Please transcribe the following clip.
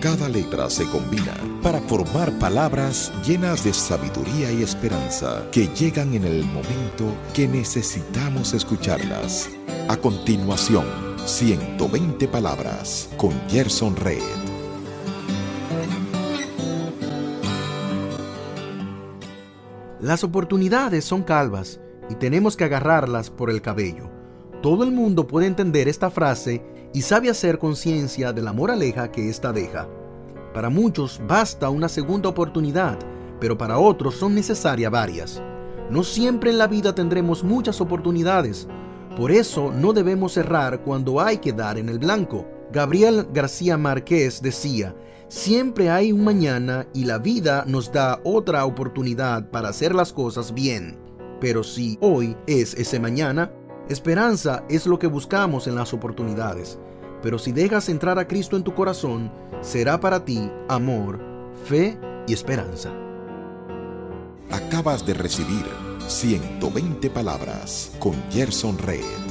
Cada letra se combina para formar palabras llenas de sabiduría y esperanza que llegan en el momento que necesitamos escucharlas. A continuación, 120 palabras con Gerson Red. Las oportunidades son calvas y tenemos que agarrarlas por el cabello. Todo el mundo puede entender esta frase y sabe hacer conciencia de la moraleja que ésta deja. Para muchos basta una segunda oportunidad, pero para otros son necesarias varias. No siempre en la vida tendremos muchas oportunidades, por eso no debemos errar cuando hay que dar en el blanco. Gabriel García Márquez decía, siempre hay un mañana y la vida nos da otra oportunidad para hacer las cosas bien. Pero si hoy es ese mañana, esperanza es lo que buscamos en las oportunidades. Pero si dejas entrar a Cristo en tu corazón, será para ti amor, fe y esperanza. Acabas de recibir 120 palabras con Gerson Red.